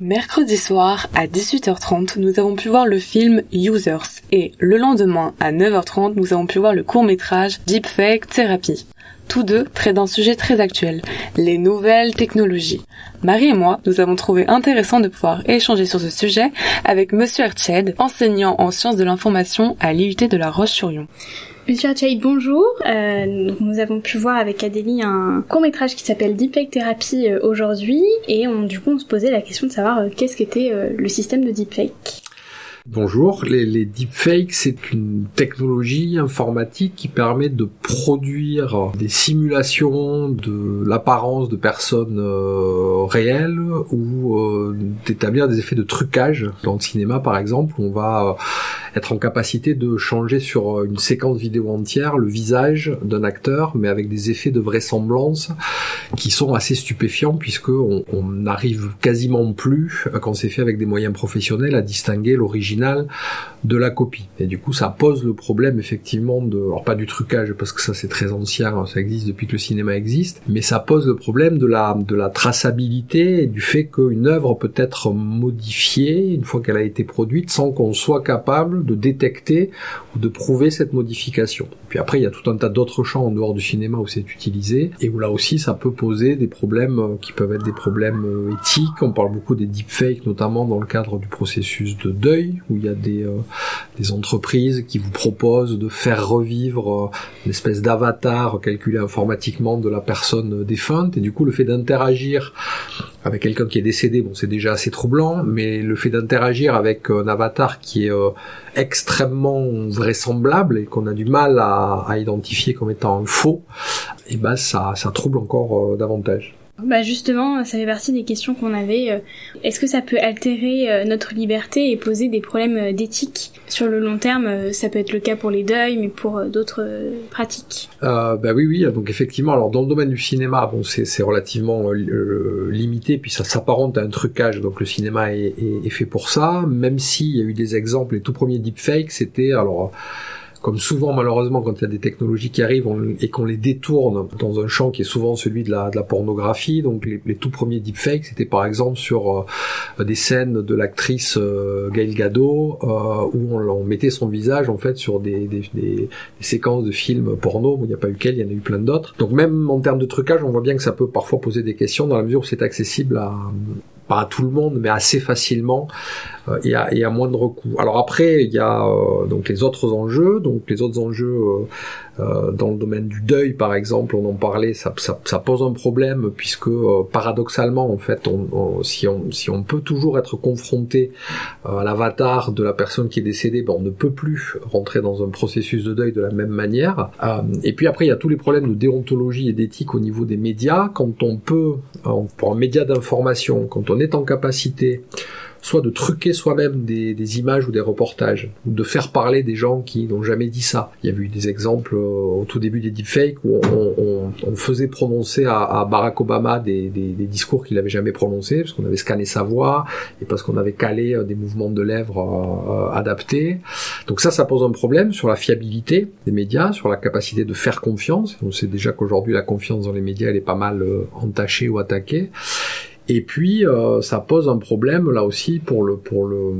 Mercredi soir, à 18h30, nous avons pu voir le film Users et le lendemain, à 9h30, nous avons pu voir le court-métrage Deepfake Therapy. Tous deux traitent d'un sujet très actuel, les nouvelles technologies. Marie et moi, nous avons trouvé intéressant de pouvoir échanger sur ce sujet avec Monsieur Erched, enseignant en sciences de l'information à l'IUT de la Roche-sur-Yon. Monsieur Archaïd, bonjour. Euh, nous avons pu voir avec Adélie un court métrage qui s'appelle Deepfake Therapy euh, aujourd'hui et on, du coup on se posait la question de savoir euh, qu'est-ce qu'était le système de deepfake. Bonjour, les, les deepfakes, c'est une technologie informatique qui permet de produire des simulations de l'apparence de personnes euh, réelles ou euh, d'établir des effets de trucage. Dans le cinéma, par exemple, on va euh, être en capacité de changer sur une séquence vidéo entière le visage d'un acteur, mais avec des effets de vraisemblance qui sont assez stupéfiants puisque on n'arrive quasiment plus, quand c'est fait avec des moyens professionnels, à distinguer l'origine originale de la copie. Et du coup, ça pose le problème effectivement de, alors pas du trucage parce que ça c'est très ancien, ça existe depuis que le cinéma existe, mais ça pose le problème de la de la traçabilité et du fait qu'une œuvre peut être modifiée une fois qu'elle a été produite sans qu'on soit capable de détecter ou de prouver cette modification. Puis après, il y a tout un tas d'autres champs en dehors du cinéma où c'est utilisé et où là aussi ça peut poser des problèmes euh, qui peuvent être des problèmes euh, éthiques. On parle beaucoup des deepfakes, notamment dans le cadre du processus de deuil où il y a des, euh, des entreprises qui vous proposent de faire revivre euh, une espèce d'avatar calculé informatiquement de la personne défunte et du coup le fait d'interagir avec quelqu'un qui est décédé, bon c'est déjà assez troublant, mais le fait d'interagir avec un avatar qui est euh, extrêmement vraisemblable et qu'on a du mal à, identifier comme étant faux, et eh ben ça, ça trouble encore davantage. Bah justement, ça fait partie des questions qu'on avait. Euh, est-ce que ça peut altérer euh, notre liberté et poser des problèmes euh, d'éthique? Sur le long terme Ça peut être le cas pour les deuils, mais pour d'autres pratiques. Euh, bah oui, oui. Donc effectivement, alors dans le domaine du cinéma, bon, c'est relativement limité, puis ça s'apparente à un trucage. Donc le cinéma est, est, est fait pour ça. Même s'il y a eu des exemples, les tout premiers deepfakes, c'était alors comme souvent malheureusement quand il y a des technologies qui arrivent et qu'on les détourne dans un champ qui est souvent celui de la, de la pornographie. Donc les, les, tout premiers deepfakes, c'était par exemple sur euh, des scènes de l'actrice euh, Gail Gadot euh, où on, on, mettait son visage en fait sur des, des, des, séquences de films porno. Il n'y a pas eu qu'elle, il y en a eu plein d'autres. Donc même en termes de trucage, on voit bien que ça peut parfois poser des questions dans la mesure où c'est accessible à pas à tout le monde, mais assez facilement euh, et, à, et, à, moindre coût. Alors après, il y a euh, donc les autres enjeux, donc les autres enjeux euh, dans le domaine du deuil, par exemple, on en parlait, ça, ça, ça pose un problème puisque paradoxalement, en fait, on, on, si, on, si on peut toujours être confronté à l'avatar de la personne qui est décédée, ben on ne peut plus rentrer dans un processus de deuil de la même manière. et puis après, il y a tous les problèmes de déontologie et d'éthique au niveau des médias. Quand on peut, pour un média d'information, quand on on est en capacité soit de truquer soi-même des, images ou des reportages, ou de faire parler des gens qui n'ont jamais dit ça. Il y a eu des exemples euh, au tout début des deepfakes où on, faisait prononcer à, Barack Obama des discours qu'il n'avait jamais prononcés, parce qu'on avait scanné sa voix, et parce qu'on avait calé euh, des mouvements de lèvres euh, adaptés. Donc ça, ça pose un problème sur la fiabilité des médias, sur la capacité de faire confiance. On sait déjà qu'aujourd'hui, la confiance dans les médias, elle est pas mal entachée ou attaquée. Et puis euh, ça pose un problème là aussi pour le pour le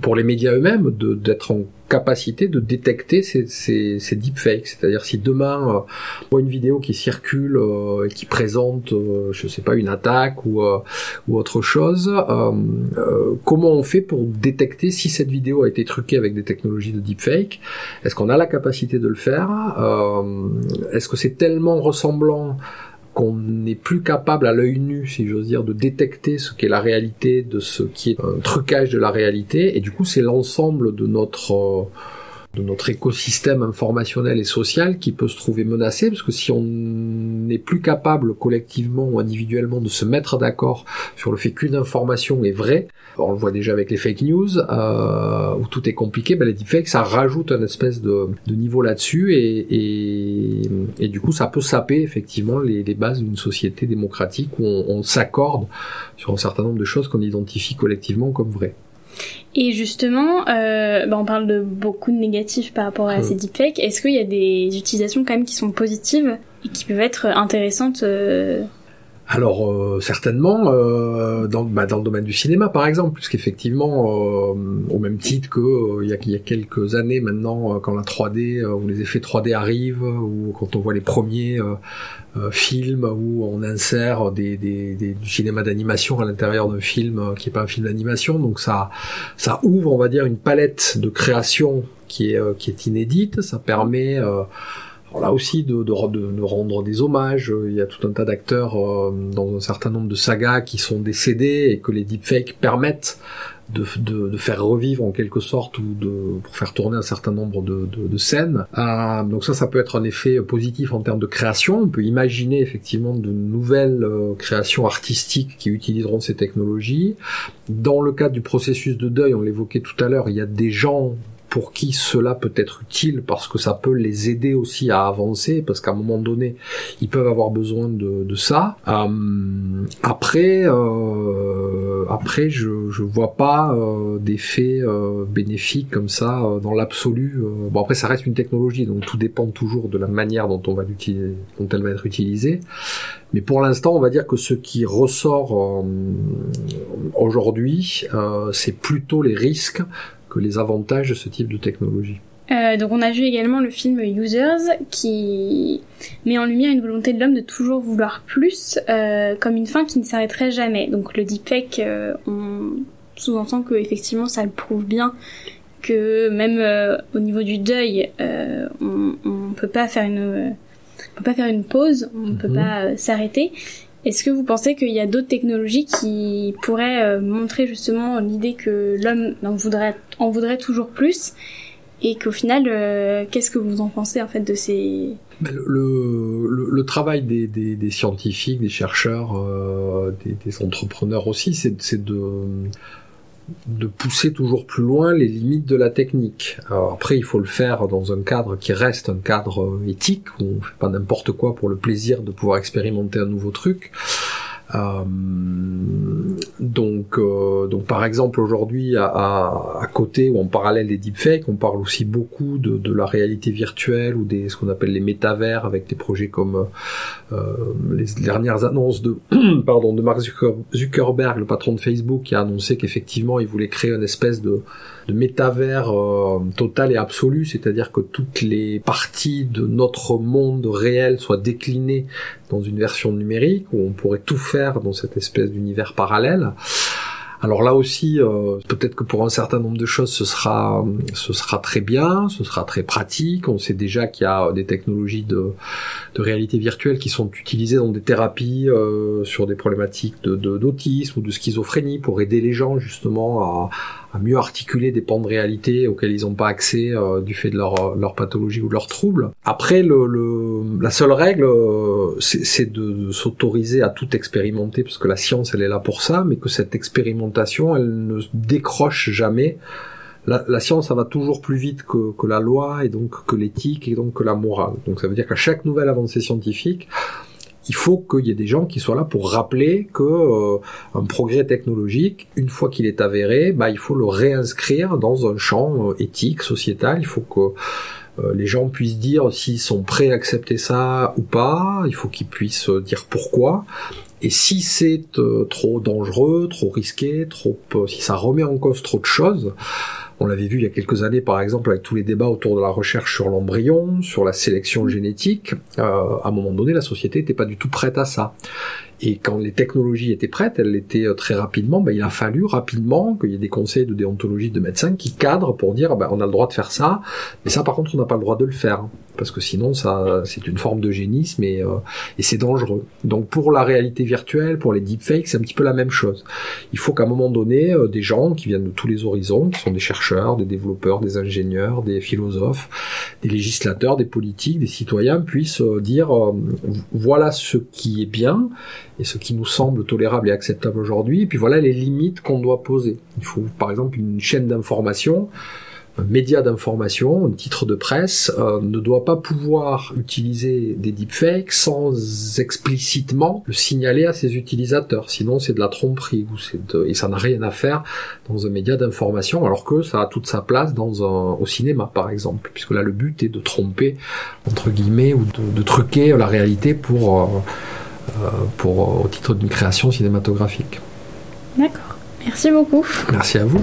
pour les médias eux-mêmes d'être en capacité de détecter ces, ces, ces deepfakes. C'est-à-dire si demain euh, on voit une vidéo qui circule euh, et qui présente, euh, je sais pas, une attaque ou euh, ou autre chose, comment on fait pour détecter si cette vidéo a été truquée avec des technologies de deepfake? Est-ce qu'on a la capacité de le faire? Est-ce que c'est tellement ressemblant qu'on n'est plus capable à l'œil nu, si j'ose dire, de détecter ce qu'est la réalité de ce qui est un trucage de la réalité, et du coup c'est l'ensemble de notre euh, de notre écosystème informationnel et social qui peut se trouver menacé, parce que si on n'est plus capable collectivement ou individuellement de se mettre d'accord sur le fait qu'une information est vraie, on le voit déjà avec les fake news, euh, où tout est compliqué, ben les deepfakes, ça rajoute un espèce de, de niveau là-dessus, et, et, et, du coup ça peut saper effectivement les, les bases d'une société démocratique où on, on s'accorde sur un certain nombre de choses qu'on identifie collectivement comme vraies. Et justement, euh, bah on parle de beaucoup de négatifs par rapport à mmh. ces deepfakes. Est-ce qu'il y a des utilisations quand même qui sont positives et qui peuvent être intéressantes euh... alors euh, certainement euh, dans, bah, dans le domaine du cinéma par exemple, puisqu'effectivement euh, au même titre que euh, il, y y a quelques années maintenant, quand la 3D ou les effets 3D arrivent, ou quand on voit les premiers films où on insère des, des, du cinéma d'animation à l'intérieur d'un film qui est pas un film d'animation, donc ça ça ouvre on va dire une palette de création qui est qui est inédite, ça permet là aussi de, de, rendre des hommages. Il y a tout un tas d'acteurs euh, dans un certain nombre de sagas qui sont décédés et que les deepfakes permettent de, faire revivre en quelque sorte ou de pour faire tourner un certain nombre de, scènes. Euh, donc ça, ça peut être un effet positif en termes de création. On peut imaginer effectivement de nouvelles euh, créations artistiques qui utiliseront ces technologies. Dans le cadre du processus de deuil, on l'évoquait tout à l'heure, il y a des gens pour qui cela peut être utile parce que ça peut les aider aussi à avancer parce qu'à un moment donné ils peuvent avoir besoin de, ça. Euh, après euh, après je je vois pas euh, d'effet bénéfique comme ça dans l'absolu. Bon après ça reste une technologie donc tout dépend toujours de la manière dont on va l'utiliser dont elle va être utilisée. Mais pour l'instant, on va dire que ce qui ressort aujourd'hui, c'est plutôt les risques les avantages de ce type de technologie. Euh, donc on a vu également le film Users qui met en lumière une volonté de l'homme de toujours vouloir plus euh, comme une fin qui ne s'arrêterait jamais. Donc le deepfake, euh, on sous-entend que effectivement ça le prouve bien que même au niveau du deuil, on, on peut pas faire une on peut pas faire une pause, on ne peut mhm. pas s'arrêter. Est-ce que vous pensez qu'il y a d'autres technologies qui pourraient euh, montrer justement l'idée que l'homme en voudrait, en voudrait toujours plus et qu'au final, euh, qu'est-ce que vous en pensez en fait de ces... Ben, le, le, le, travail des, des, des, scientifiques, des chercheurs, euh, des, des, entrepreneurs aussi, c'est de de pousser toujours plus loin les limites de la technique. Après, il faut le faire dans un cadre qui reste un cadre euh, éthique, où on fait pas n'importe quoi pour le plaisir de pouvoir expérimenter un nouveau truc. Euh, donc, euh, donc par exemple aujourd'hui à, à, côté ou en parallèle des deepfakes, on parle aussi beaucoup de, de la réalité virtuelle ou des ce qu'on appelle les métavers avec des projets comme euh, les dernières annonces de pardon de Mark Zuckerberg, le patron de Facebook, qui a annoncé qu'effectivement il voulait créer une espèce de de métavers euh, total et absolu, c'est-à-dire que toutes les parties de notre monde réel soient déclinées dans une version numérique où on pourrait tout faire dans cette espèce d'univers parallèle. Alors là aussi, euh, peut-être que pour un certain nombre de choses, ce sera, ce sera très bien, ce sera très pratique. On sait déjà qu'il y a des technologies de, de réalité virtuelle qui sont utilisées dans des thérapies euh, sur des problématiques de, d'autisme ou de schizophrénie pour aider les gens justement à mieux articuler des pans de réalité auxquels ils n'ont pas accès euh, du fait de leur, leur pathologie ou de leur trouble. Après, le, le la seule règle, euh, c'est de, s'autoriser à tout expérimenter, parce que la science, elle est là pour ça, mais que cette expérimentation, elle ne décroche jamais. La, la science, ça va toujours plus vite que, que la loi, et donc que l'éthique, et donc que la morale. Donc ça veut dire qu'à chaque nouvelle avancée scientifique, il faut qu'il y ait des gens qui soient là pour rappeler que euh, un progrès technologique, une fois qu'il est avéré, bah, il faut le réinscrire dans un champ euh, éthique, sociétal. Il faut que euh, les gens puissent dire s'ils sont prêts à accepter ça ou pas. Il faut qu'ils puissent dire pourquoi. Et si c'est trop dangereux, trop risqué, trop, si ça remet en cause trop de choses, on l'avait vu il y a quelques années, par exemple, avec tous les débats autour de la recherche sur l'embryon, sur la sélection génétique. Euh, à un moment donné, la société n'était pas du tout prête à ça. Et quand les technologies étaient prêtes, elles l'étaient euh, très rapidement, ben, il a fallu rapidement qu'il y ait des conseils de déontologie de médecins qui cadrent pour dire ben, on a le droit de faire ça, mais ça par contre on n'a pas le droit de le faire parce que sinon ça c'est une forme d'eugénisme et, euh, et c'est dangereux. Donc pour la réalité virtuelle, pour les deepfakes, c'est un petit peu la même chose. Il faut qu'à un moment donné, euh, des gens qui viennent de tous les horizons, qui sont des chercheurs, des développeurs, des ingénieurs, des philosophes, des législateurs, des politiques, des citoyens puissent euh, dire voilà ce qui est bien et ce qui nous semble tolérable et acceptable aujourd'hui, et puis voilà les limites qu'on doit poser. Il faut par exemple une chaîne d'information média d'information, un titre de presse, euh, ne doit pas pouvoir utiliser des deepfakes sans explicitement le signaler à ses utilisateurs. Sinon, c'est de la tromperie ou et ça n'a rien à faire dans un média d'information, alors que ça a toute sa place dans un au cinéma, par exemple, puisque là le but est de tromper entre guillemets ou de, truquer la réalité pour euh, pour, au titre d'une création cinématographique. D'accord. Merci beaucoup. Merci à vous.